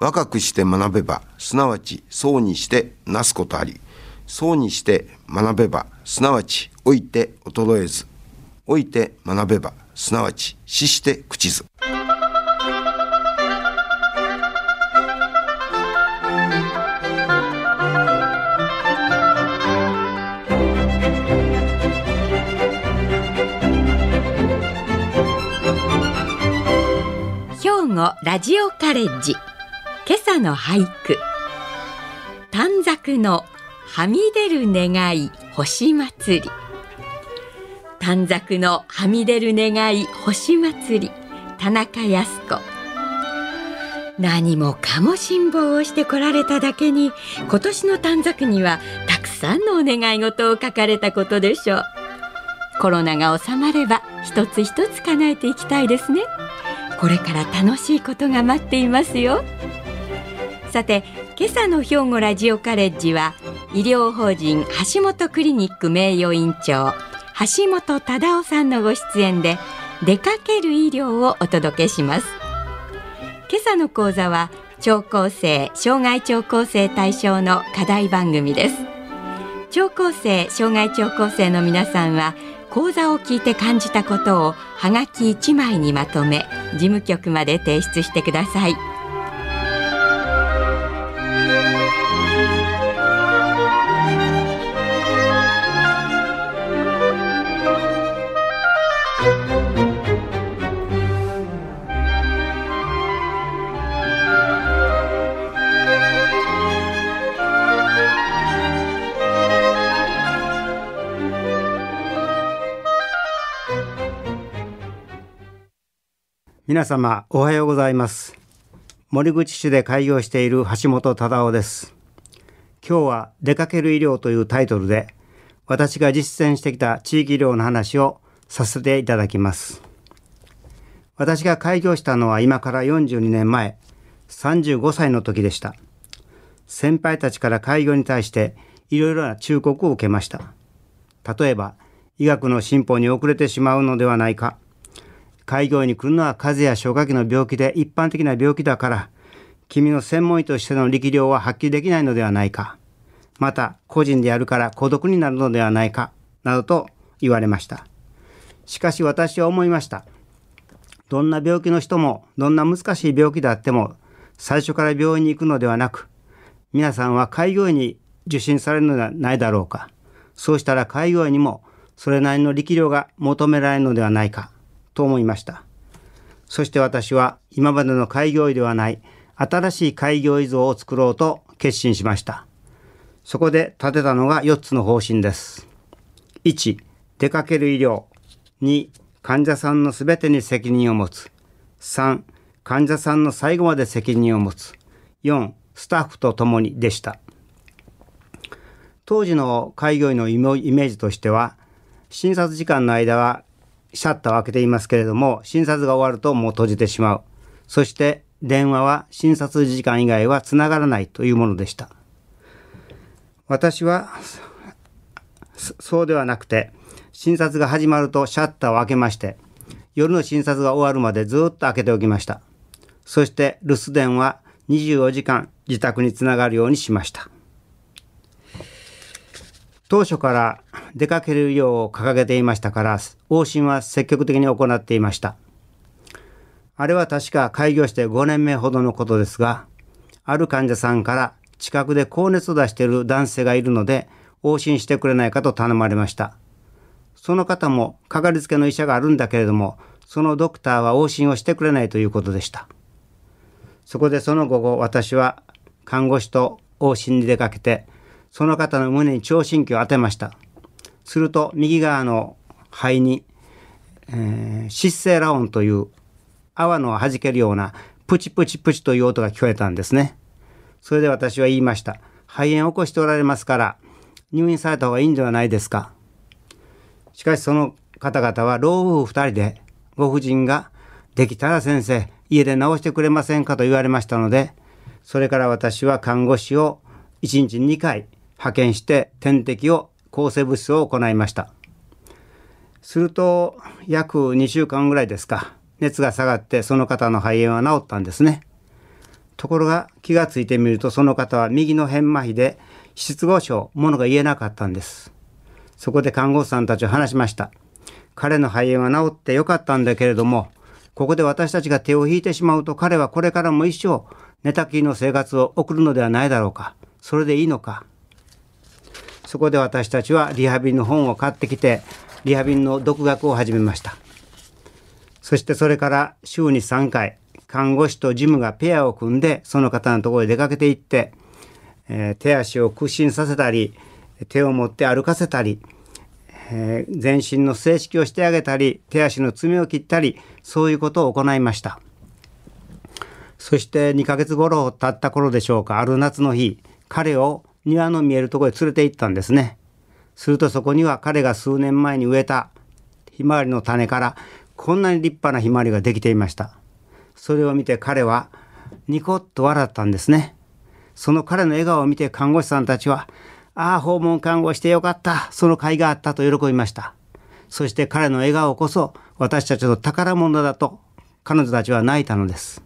若くして学べば、すなわちそうにしてなすことあり、そうにして学べば、すなわち老いて衰えず、老いて学べば、すなわち死して朽ちず。兵庫ラジオカレッジ今朝の俳句。短冊のはみ出る願い星祭り。短冊のはみ出る願い星祭り。田中康子。何もかも辛抱をしてこられただけに今年の短冊にはたくさんのお願い事を書かれたことでしょう。コロナが収まれば一つ一つ叶えていきたいですね。これから楽しいことが待っていますよ。さて今朝の兵庫ラジオカレッジは医療法人橋本クリニック名誉院長橋本忠夫さんのご出演で出かける医療をお届けします。今朝の講座は聴講生障害聴講生対象の課題番組です。聴講生障害聴講生の皆さんは講座を聞いて感じたことをはがき1枚にまとめ事務局まで提出してください。皆様おはようございます。森口市で開業している橋本忠夫です。今日は出かける医療というタイトルで私が実践してきた地域医療の話をさせていただきます。私が開業したのは今から42年前35歳の時でした。先輩たちから開業に対していろいろな忠告を受けました。例えば医学の進歩に遅れてしまうのではないか。開業に来るのは風邪や消化器の病気で一般的な病気だから、君の専門医としての力量は発揮できないのではないか。また、個人でやるから孤独になるのではないか。などと言われました。しかし私は思いました。どんな病気の人も、どんな難しい病気であっても、最初から病院に行くのではなく、皆さんは開業医に受診されるのではないだろうか。そうしたら開業医にもそれなりの力量が求められるのではないか。と思いました。そして私は今までの開業医ではない新しい開業医像を作ろうと決心しました。そこで立てたのが4つの方針です。1、出かける医療。2、患者さんの全てに責任を持つ。3、患者さんの最後まで責任を持つ。4、スタッフと共にでした。当時の開業医のイメージとしては、診察時間の間はシャッターを開けていますけれども、診察が終わるともう閉じてしまう。そして電話は診察時間以外はつながらないというものでした。私は、そうではなくて、診察が始まるとシャッターを開けまして、夜の診察が終わるまでずっと開けておきました。そして留守電は24時間自宅につながるようにしました。当初から出かけるよう掲げていましたから往診は積極的に行っていました。あれは確か開業して5年目ほどのことですがある患者さんから近くで高熱を出している男性がいるので往診してくれないかと頼まれました。その方もかかりつけの医者があるんだけれどもそのドクターは往診をしてくれないということでした。そこでその午後私は看護師と往診に出かけてその方の胸に聴診器を当てました。すると右側の肺に、えー、湿性ラ音という泡の弾けるようなプチプチプチという音が聞こえたんですね。それで私は言いました。肺炎を起こしておられますから入院された方がいいんではないですか。しかしその方々は老夫婦2人でご婦人ができたら先生家で治してくれませんかと言われましたのでそれから私は看護師を1日2回派遣して点滴を抗生物質を行いましたすると約2週間ぐらいですか熱が下がってその方の肺炎は治ったんですねところが気がついてみるとその方は右の変麻痺で失語症、ものが言えなかったんです。そこで看護師さんたちは話しました。彼の肺炎は治ってよかったんだけれども、ここで私たちが手を引いてしまうと彼はこれからも一生寝たきりの生活を送るのではないだろうか。それでいいのか。そこで私たちはリハビリの本を買ってきて、リハビリの独学を始めました。そしてそれから週に3回、看護師とジムがペアを組んで、その方のところへ出かけていって、えー、手足を屈伸させたり、手を持って歩かせたり、えー、全身の正式をしてあげたり、手足の爪を切ったり、そういうことを行いました。そして2ヶ月頃経った頃でしょうか、ある夏の日、彼を庭の見えるところへ連れて行ったんですね。するとそこには彼が数年前に植えたひまわりの種からこんなに立派なひまわりができていました。それを見て彼はニコッと笑ったんですね。その彼の笑顔を見て看護師さんたちは、ああ、訪問看護してよかった。その甲斐があったと喜びました。そして彼の笑顔こそ私たちの宝物だと彼女たちは泣いたのです。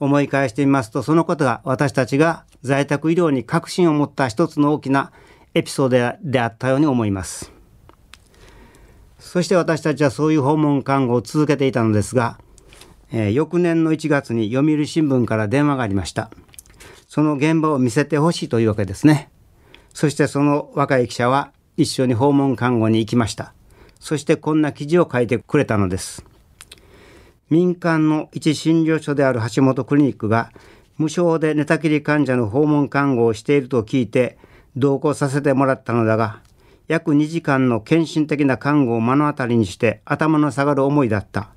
思い返してみますと、そのことが私たちが在宅医療に確信を持った一つの大きなエピソードであったように思います。そして私たちはそういう訪問看護を続けていたのですが、えー、翌年の1月に読売新聞から電話がありました。その現場を見せてほしいというわけですね。そしてその若い記者は一緒に訪問看護に行きました。そしてこんな記事を書いてくれたのです。民間の一診療所である橋本クリニックが無償で寝たきり患者の訪問看護をしていると聞いて同行させてもらったのだが、約2時間の献身的な看護を目の当たりにして頭の下がる思いだった。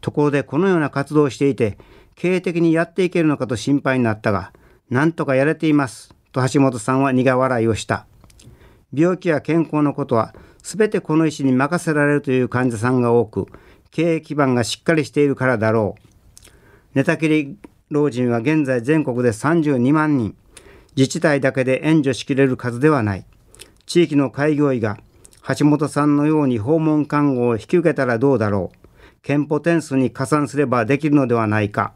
ところでこのような活動をしていて、経営的にやっていけるのかと心配になったが、なんとかやれています。と橋本さんは苦笑いをした。病気や健康のことは全てこの医師に任せられるという患者さんが多く、経営基盤がしっかりしているからだろう。寝たきり老人は現在全国で32万人。自治体だけで援助しきれる数ではない。地域の開業医が橋本さんのように訪問看護を引き受けたらどうだろう。憲法点数に加算すればできるのではないか。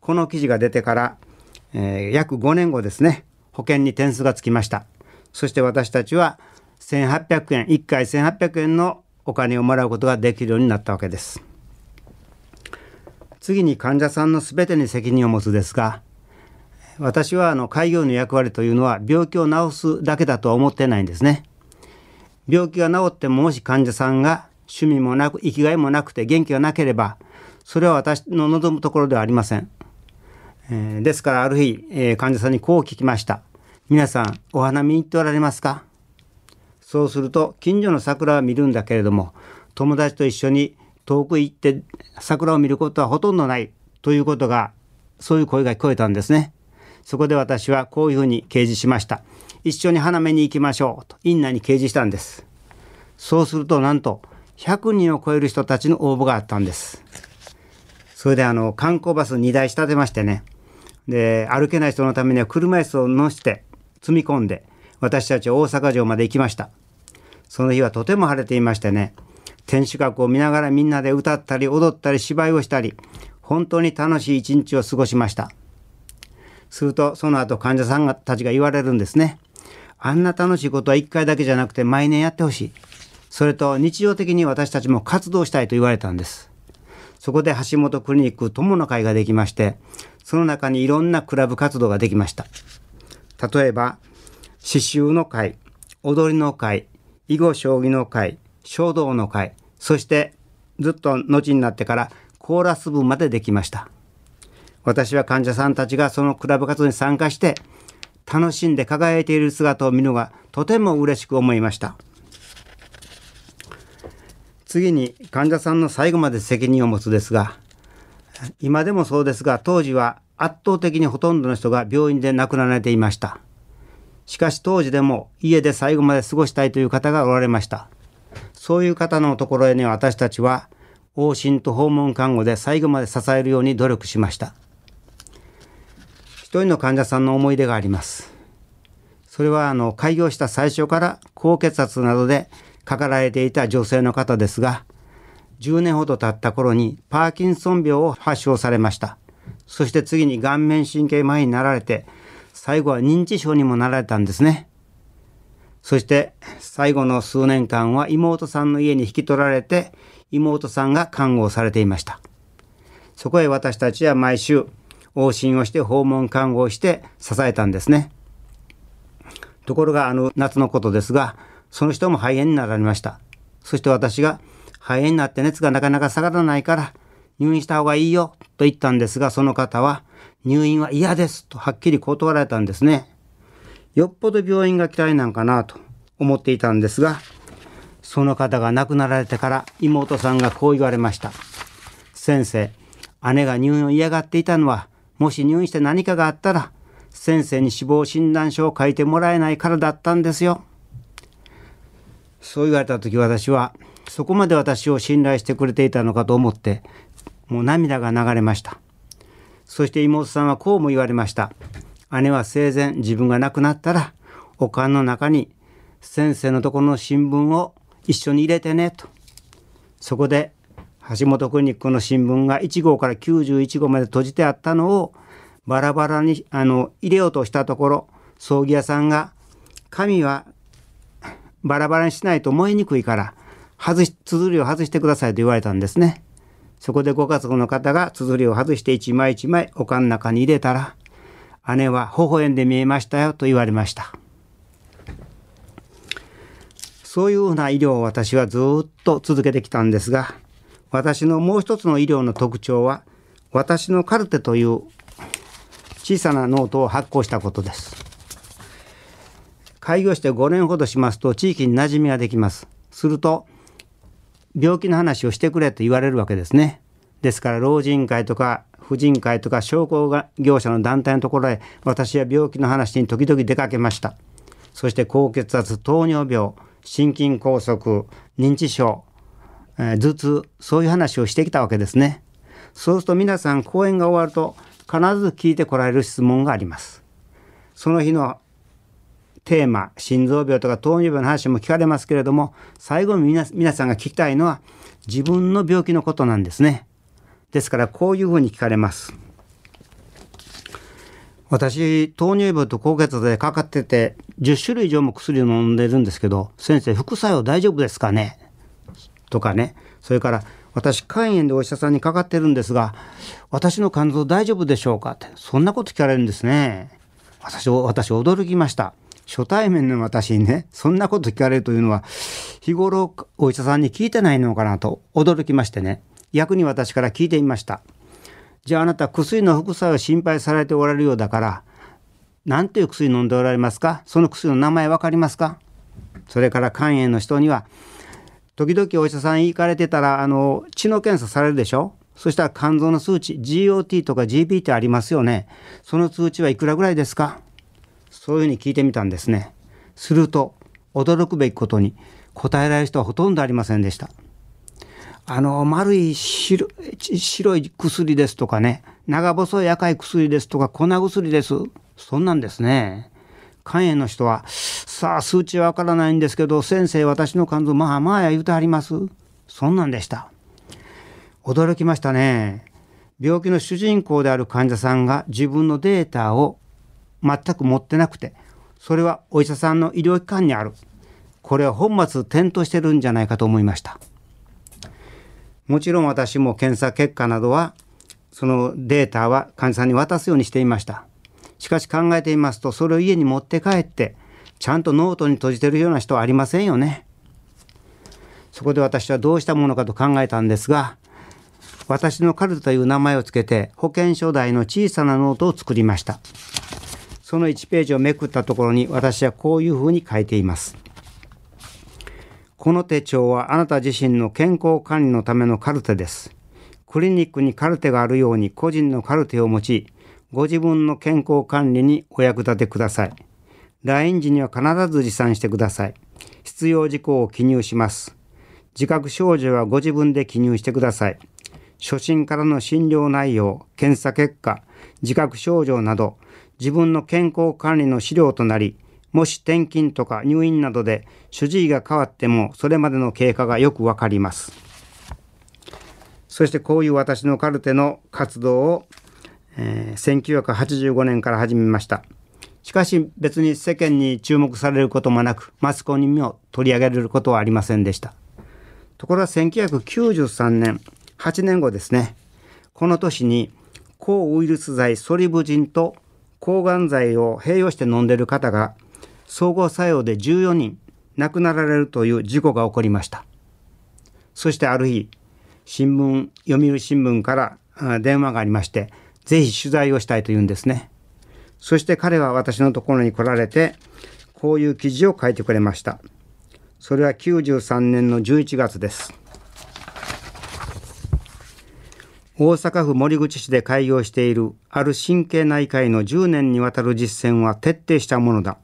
この記事が出てから、えー、約5年後ですね、保険に点数がつきました。そして私たちは1800円、1回1800円のお金をもらうことができるようになったわけです。次に患者さんの全てに責任を持つですが、私はあの開業の役割というのは病気を治すだけだとは思ってないんですね。病気が治ってももし患者さんが趣味もなく生きがいもなくて元気がなければそれは私の望むところではありません。えー、ですからある日、えー、患者さんにこう聞きました。皆さんお花見に行っておられますか？そうすると近所の桜は見るんだけれども友達と一緒に遠く行って桜を見ることはほとんどないということがそういう声が聞こえたんですね。そこで私はこういうふうに掲示しました。一緒に花見に行きましょうと院内に掲示したんです。そうするとなんと100人を超える人たちの応募があったんです。それであの観光バス2台仕立てましてね。で、歩けない人のためには車椅子を乗せて積み込んで私たちは大阪城まで行きました。その日はとても晴れていましてね。天守閣を見ながらみんなで歌ったり踊ったり芝居をしたり本当に楽しい一日を過ごしました。するとその後患者さんたちが言われるんですね。あんな楽しいことは1回だけじゃなくて毎年やってほしい。それと日常的に私たちも活動したいと言われたんです。そこで橋本クリニック友の会ができまして、その中にいろんなクラブ活動ができました。例えば、刺繍の会、踊りの会、囲碁将棋の会、書道の会、そしてずっと後になってからコーラス部までできました。私は患者さんたちがそのクラブ活動に参加して楽しんで輝いている姿を見るのがとても嬉しく思いました。次に患者さんの最後まで責任を持つですが今でもそうですが当時は圧倒的にほとんどの人が病院で亡くなられていました。しかし当時でも家で最後まで過ごしたいという方がおられました。そういう方のところへね私たちは往診と訪問看護で最後まで支えるように努力しました一人の患者さんの思い出があります。それはあの開業した最初から高血圧などでかかられていた女性の方ですが、10年ほど経った頃にパーキンソン病を発症されました。そして次に顔面神経麻痺になられて最後は認知症にもなられたんですねそして最後の数年間は妹さんの家に引き取られて妹さんが看護をされていました。そこへ私たちは毎週往診をして訪問看護をして支えたんですね。ところがあの夏のことですがその人も肺炎になられました。そして私が肺炎になって熱がなかなか下がらないから入院した方がいいよと言ったんですがその方は入院は嫌ですとはっきり断られたんですね。よっぽど病院が嫌いなんかなと思っていたんですがその方が亡くなられてから妹さんがこう言われました。先生姉が入院を嫌がっていたのはもし入院して何かがあったら先生に死亡診断書を書いてもらえないからだったんですよ。そう言われた時私はそこまで私を信頼してくれていたのかと思ってもう涙が流れました。そして妹さんはこうも言われました。姉は生前自分が亡くなったらおかんの中に先生のところの新聞を一緒に入れてねとそこで橋本クリニックの新聞が1号から91号まで閉じてあったのをバラバラにあの入れようとしたところ葬儀屋さんが紙はバラバラにしないと燃えにくいから外し綴りを外してくださいと言われたんですね。そこでご家族の方が綴りを外して一枚一枚おかん中に入れたら姉は微笑んで見えましたよと言われました。そういうふうな医療を私はずっと続けてきたんですが私のもう一つの医療の特徴は私のカルテという小さなノートを発行したことです。開業して5年ほどしますと地域に馴染みができます。すると病気の話をしてくれと言われるわけですね。ですから老人会とか婦人会とか商工業者の団体のところへ私は病気の話に時々出かけました。そして高血圧、糖尿病、心筋梗塞、認知症、えー、頭痛、そういう話をしてきたわけですね。そうすると皆さん講演が終わると必ず聞いてこられる質問があります。その日のテーマ心臓病とか糖尿病の話も聞かれますけれども最後に皆皆さんが聞きたいのは自分の病気のことなんですね。ですからこういうふうに聞かれます。私糖尿病と高血圧でかかってて10種類以上も薬を飲んでるんですけど先生副作用大丈夫ですかね？とかね。それから私肝炎でお医者さんにかかってるんですが私の肝臓大丈夫でしょうか？ってそんなこと聞かれるんですね。私私驚きました。初対面の私にねそんなこと聞かれるというのは日頃お医者さんに聞いてないのかなと驚きましてね。逆に私から聞いてみました。じゃああなた薬の副作用心配されておられるようだから何ていう薬飲んでおられますか？その薬の名前分かりますか？それから肝炎の人には時々お医者さん行かれてたらあの血の検査されるでしょ？そしたら肝臓の数値 GOT とか GPT ありますよね。その通知はいくらぐらいですか？そういうふうに聞いてみたんですね。すると驚くべきことに答えられる人はほとんどありませんでした。あの丸い白白い薬ですとかね長細い赤い薬ですとか粉薬です。そんなんですね。肝炎の人はさあ数値はわからないんですけど先生私の肝臓まあまあ言うてはります。そんなんでした。驚きましたね。病気の主人公である患者さんが自分のデータを全く持ってなくてそれはお医者さんの医療機関にある。これは本末転倒してるんじゃないかと思いました。もちろん私も検査結果などはそのデータは患者さんに渡すようにしていました。しかし考えていますとそれを家に持って帰ってちゃんとノートに綴じてるような人はありませんよね。そこで私はどうしたものかと考えたんですが私のカルテという名前をつけて保険証大の小さなノートを作りました。その1ページをめくったところに私はこういうふうに書いています。この手帳はあなた自身の健康管理のためのカルテです。クリニックにカルテがあるように個人のカルテを持ち、ご自分の健康管理にお役立てください。来院時には必ず持参してください。必要事項を記入します。自覚症状はご自分で記入してください。初診からの診療内容、検査結果、自覚症状など、自分の健康管理の資料となり、もし転勤とか入院などで主治医が変わってもそれまでの経過がよくわかります。そしてこういう私のカルテの活動をえー、1985年から始めました。しかし別に世間に注目されることもなくマスコミにも取り上げられることはありませんでした。ところが1993年8年後ですね。この年に抗ウイルス剤ソリブジンと抗がん剤を併用して飲んでいる方が総合作用で14人亡くなられるという事故が起こりました。そしてある日新聞読売新聞から電話がありましてぜひ取材をしたいというんですね。そして彼は私のところに来られてこういう記事を書いてくれました。それは93年の11月です。大阪府守口市で開業しているある神経内科医の10年にわたる実践は徹底したものだ。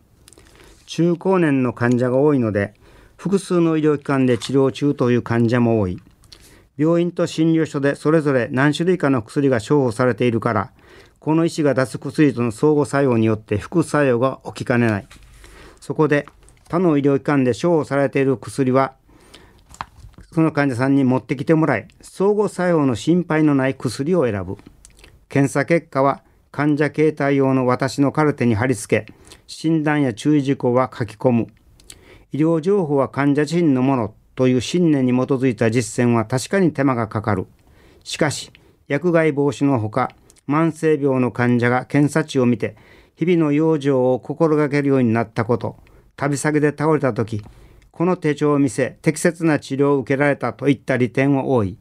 中高年の患者が多いので複数の医療機関で治療中という患者も多い。病院と診療所でそれぞれ何種類かの薬が処方されているからこの医師が出す薬との相互作用によって副作用が起きかねない。そこで他の医療機関で処方されている薬はその患者さんに持ってきてもらい相互作用の心配のない薬を選ぶ。検査結果は患者携帯用の私のカルテに貼り付け診断や注意事項は書き込む。医療情報は患者自身のものという信念に基づいた実践は確かに手間がかかる。しかし薬害防止のほか慢性病の患者が検査値を見て日々の養生を心がけるようになったこと旅先で倒れた時この手帳を見せ適切な治療を受けられたといった利点は多い。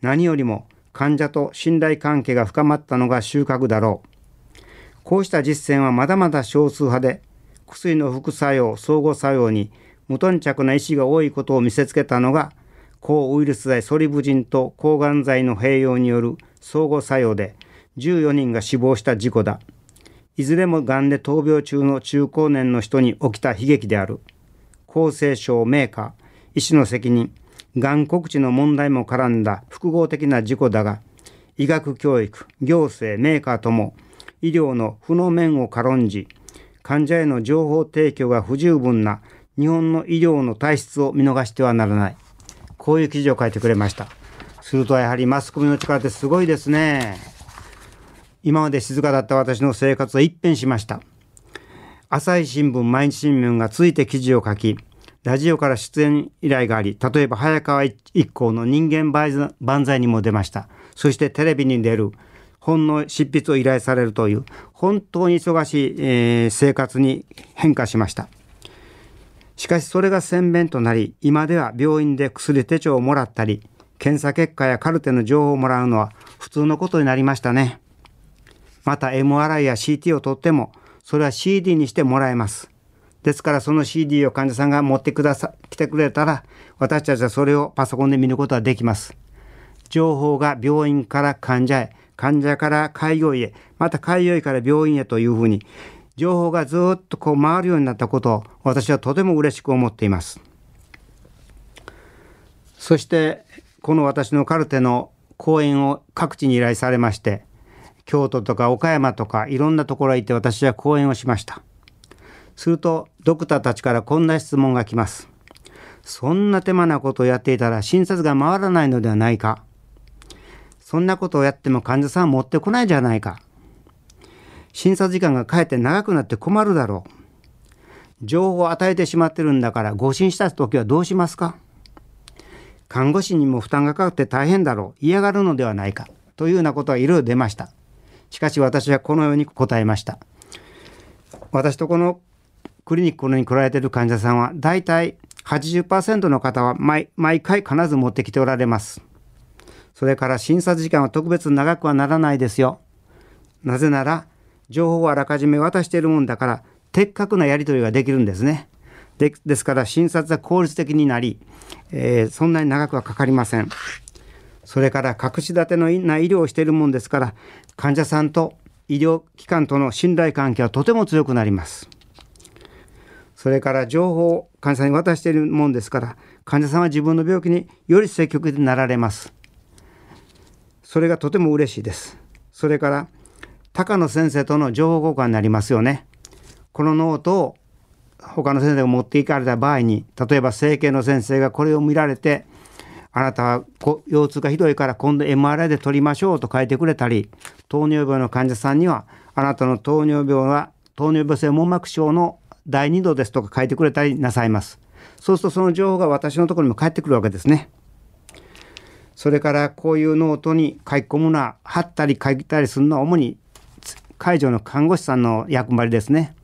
何よりも患者と信頼関係が深まったのが収穫だろう。こうした実践はまだまだ少数派で薬の副作用相互作用に無頓着な医師が多いことを見せつけたのが抗ウイルス剤ソリブジンと抗がん剤の併用による相互作用で14人が死亡した事故だ。いずれもがんで闘病中の中高年の人に起きた悲劇である。厚生省メーカー医師の責任がん告知の問題も絡んだ複合的な事故だが医学教育行政メーカーとも医療の負の面を軽んじ患者への情報提供が不十分な日本の医療の体質を見逃してはならない。こういう記事を書いてくれました。するとやはりマスコミの力ってすごいですね。今まで静かだった私の生活は一変しました。朝日新聞毎日新聞がついて記事を書きラジオから出演依頼があり例えば早川一行の人間万歳にも出ました。そしてテレビに出る本の執筆を依頼されるという本当に忙しい、えー、生活に変化しました。しかしそれが洗弁となり今では病院で薬手帳をもらったり検査結果やカルテの情報をもらうのは普通のことになりましたね。また MRI や CT を取ってもそれは CD にしてもらえます。ですからその CD を患者さんが持ってくださ来てくれたら私たちはそれをパソコンで見ることができます。情報が病院から患者へ患者から開業医へまた開業医から病院へというふうに情報がずっとこう回るようになったことを私はとても嬉しく思っています。そしてこの私のカルテの講演を各地に依頼されまして京都とか岡山とかいろんなところへ行って私は講演をしました。するとドクターたちからこんな質問が来ますそんな手間なことをやっていたら診察が回らないのではないかそんなことをやっても患者さんは持ってこないじゃないか。診察時間がかえって長くなって困るだろう。情報を与えてしまってるんだから誤診した時はどうしますか看護師にも負担がかかって大変だろう。嫌がるのではないか。というようなことはいろいろ出ました。しかし私はこのように答えました。私とこのクリニックに来られている患者さんは大体80%の方は毎毎回必ず持ってきておられます。それから診察時間は特別長くはならないですよ。なぜなら情報をあらかじめ渡しているもんだから的確なやり取りができるんですね。でですから診察は効率的になり、えー、そんなに長くはかかりません。それから隠し立てのな医療をしているもんですから患者さんと医療機関との信頼関係はとても強くなります。それから情報を患者さんに渡しているもんですから患者さんは自分の病気により積極的になられます。それがとても嬉しいです。それから高野先生との情報交換になりますよね。このノートを他の先生が持っていかれた場合に例えば整形の先生がこれを見られてあなたは腰痛がひどいから今度 MRI で取りましょうと書いてくれたり糖尿病の患者さんにはあなたの糖尿病は糖尿病性網膜症の第2度ですとか書いてくれたりなさいます。そうするとその情報が私のところにも返ってくるわけですね。それからこういうノートに書き込むのは貼ったり書いたりするのは主に会場の看護師さんの役割ですね。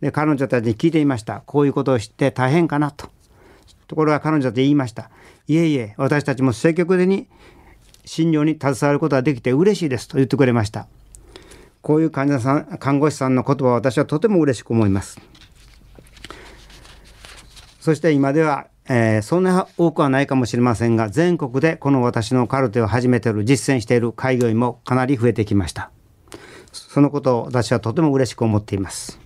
で彼女たちに聞いていました。こういうことを知って大変かなと。ところが彼女たち言いました。いえいえ私たちも積極的に診療に携わることができて嬉しいです。と言ってくれました。こういう患者さん看護師さんの言葉は私はとても嬉しく思います。そして今では、えー、そんな多くはないかもしれませんが全国でこの私のカルテを始めている実践している開業医もかなり増えてきました。そのことを私はとても嬉しく思っています。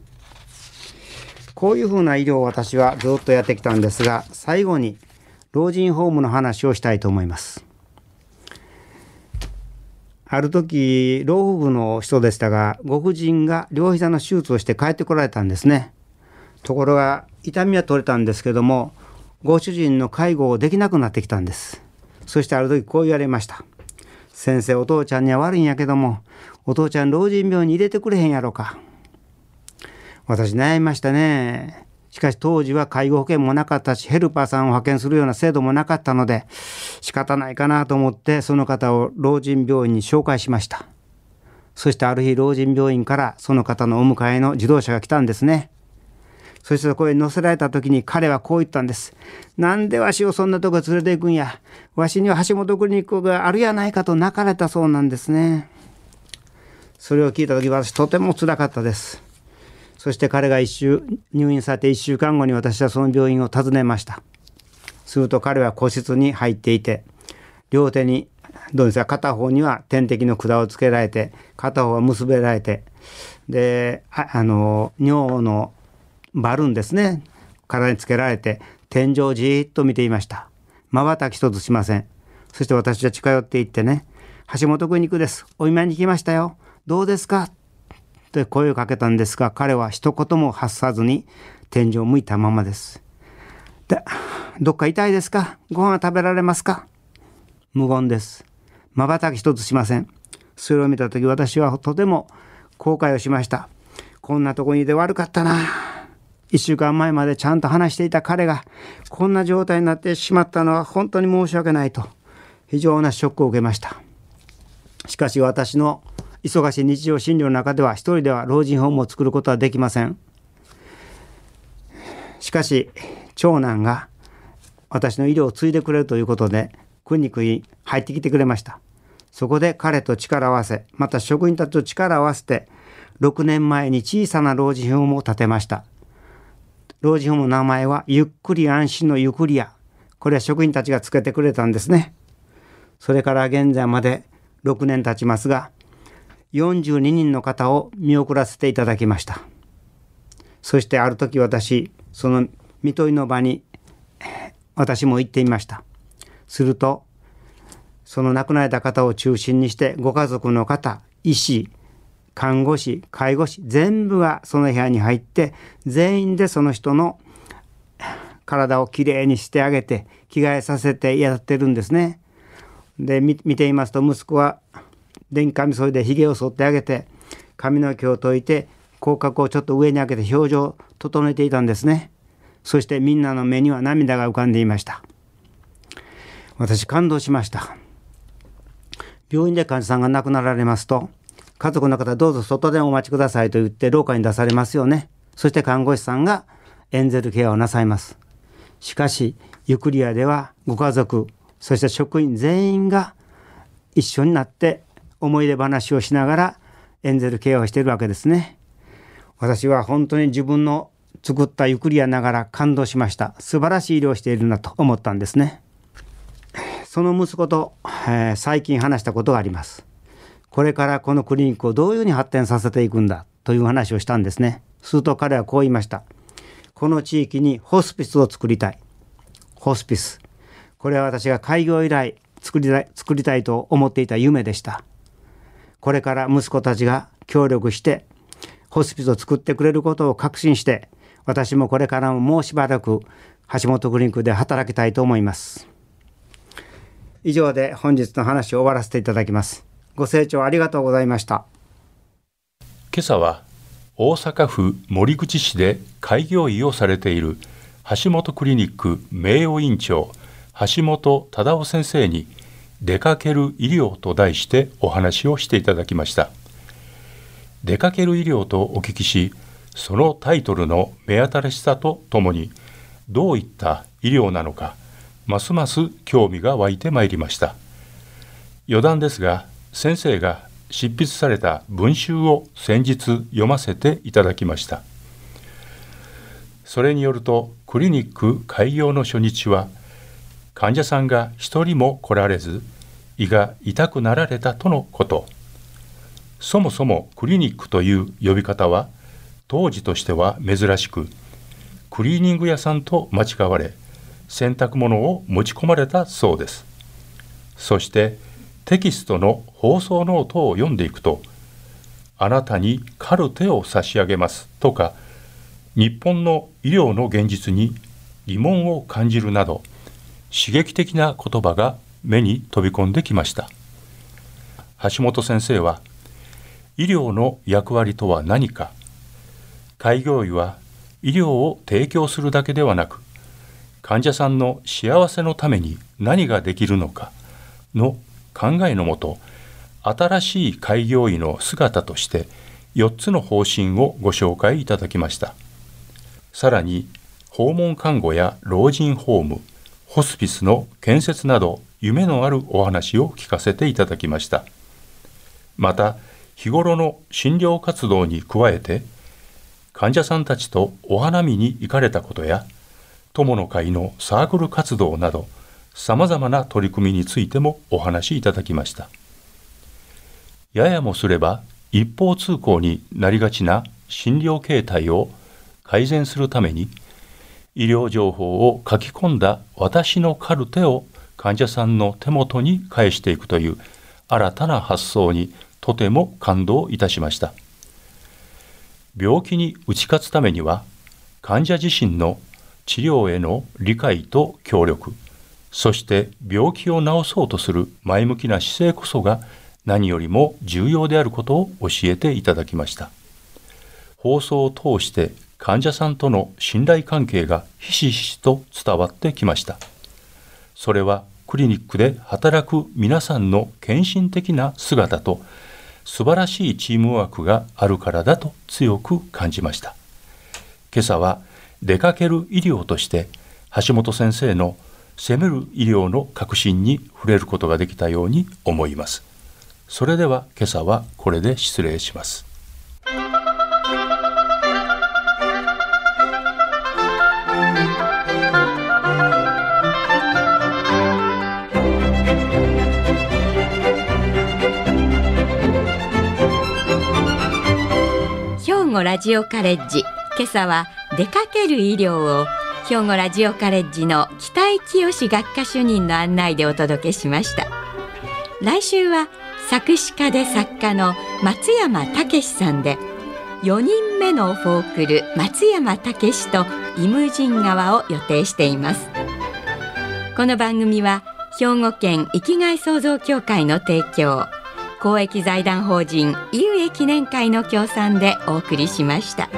こういうふうな医療を私はずっとやってきたんですが最後に老人ホームの話をしたいと思います。ある時老夫婦の人でしたがご婦人が両膝の手術をして帰ってこられたんですね。ところが痛みは取れたんですけどもご主人の介護をできなくなってきたんです。そしてある時こう言われました。先生お父ちゃんには悪いんやけどもお父ちゃん老人病に入れてくれへんやろか。私悩みましたね。しかし当時は介護保険もなかったしヘルパーさんを派遣するような制度もなかったので仕方ないかなと思ってその方を老人病院に紹介しました。そしてある日老人病院からその方のお迎えの自動車が来たんですね。そしてそこへ乗せられた時に彼はこう言ったんです。なんでわしをそんなとこ連れて行くんや。わしには橋本クリニックがあるやないかと泣かれたそうなんですね。それを聞いた時私とてもつらかったです。そして彼が一週入院されて1週間後に私はその病院を訪ねました。すると彼は個室に入っていて両手にどうですか片方には点滴の管をつけられて片方は結べられてであの尿のバルーンですね。体につけられて天井をじーっと見ていました。まばたき一つしません。そして私は近寄っていってね橋本クリニックです。お見舞いに来ましたよ。どうですか？って声をかけたんですが彼は一言も発さずに天井を向いたままです。でどっか痛いですか？ご飯食べられますか？無言です。まばたき一つしません。それを見た時私はとても後悔をしました。こんなとこにいて悪かったな。1週間前までちゃんと話していた彼がこんな状態になってしまったのは本当に申し訳ないと非常なショックを受けました。しかし私の忙しい日常診療の中では一人では老人ホームを作ることはできません。しかし長男が私の医療を継いでくれるということでクリニックに入ってきてくれました。そこで彼と力を合わせまた職員たちと力を合わせて6年前に小さな老人ホームを建てました。老人ホームの名前はゆっくり安心のゆくりや。これは職員たちがつけてくれたんですね。それから現在まで6年経ちますが、42人の方を見送らせていただきました。そしてある時私、その見といの場に私も行ってみました。すると、その亡くなられた方を中心にしてご家族の方、医師、看護師介護士全部がその部屋に入って全員でその人の体をきれいにしてあげて着替えさせてやってるんですね。で見ていますと息子は電気カミソリでひげを剃ってあげて髪の毛を解いて口角をちょっと上に上げて表情を整えていたんですね。そしてみんなの目には涙が浮かんでいました。私感動しました。病院で患者さんが亡くなられますと家族の方どうぞ外でお待ちくださいと言って廊下に出されますよね。そして看護師さんがエンゼルケアをなさいます。しかし、ユクリアではご家族、そして職員全員が一緒になって思い出話をしながらエンゼルケアをしているわけですね。私は本当に自分の作ったユクリアながら感動しました。素晴らしい医療をしているなと思ったんですね。その息子と、えー、最近話したことがあります。これからこのクリニックをどういうふうに発展させていくんだという話をしたんですね。すると彼はこう言いました。この地域にホスピスを作りたい。ホスピス。これは私が開業以来作りたい作りたいと思っていた夢でした。これから息子たちが協力してホスピスを作ってくれることを確信して私もこれからももうしばらく橋本クリニックで働きたいと思います。以上で本日の話を終わらせていただきます。ご清聴ありがとうございました。今朝は大阪府守口市で開業医をされている橋本クリニック名誉院長橋本忠夫先生に出かける医療と題してお話をしていただきました。出かける医療とお聞きしそのタイトルの目新しさとともにどういった医療なのかますます興味が湧いてまいりました。余談ですが先生が執筆された文集を先日読ませていただきました。それによるとクリニック開業の初日は患者さんが一人も来られず胃が痛くなられたとのこと。そもそもクリニックという呼び方は当時としては珍しくクリーニング屋さんと間違われ洗濯物を持ち込まれたそうです。そしてテキストの放送ノートを読んでいくとあなたにカルテを差し上げますとか日本の医療の現実に疑問を感じるなど刺激的な言葉が目に飛び込んできました。橋本先生は医療の役割とは何か開業医は医療を提供するだけではなく患者さんの幸せのために何ができるのかの考えのもと新しい開業医の姿として4つの方針をご紹介いただきました。さらに訪問看護や老人ホームホスピスの建設など夢のあるお話を聞かせていただきました。また日頃の診療活動に加えて患者さんたちとお花見に行かれたことや友の会のサークル活動などさまざまな取り組みについてもお話しいただきました。ややもすれば一方通行になりがちな診療形態を改善するために医療情報を書き込んだ私のカルテを患者さんの手元に返していくという新たな発想にとても感動いたしました。病気に打ち勝つためには患者自身の治療への理解と協力そして病気を治そうとする前向きな姿勢こそが何よりも重要であることを教えていただきました。放送を通して患者さんとの信頼関係がひしひしと伝わってきました。それはクリニックで働く皆さんの献身的な姿と素晴らしいチームワークがあるからだと強く感じました。今朝は出かける医療として橋本先生の攻める医療の革新に触れることができたように思います。それでは今朝はこれで失礼します。兵庫ラジオカレッジ。今朝は出かける医療を兵庫ラジオカレッジの北井清学科主任の案内でお届けしました来週は作詞家で作家の松山武さんで4人目のフォークル松山武とイムジン川を予定していますこの番組は兵庫県生きがい創造協会の提供公益財団法人井上記念会の協賛でお送りしました。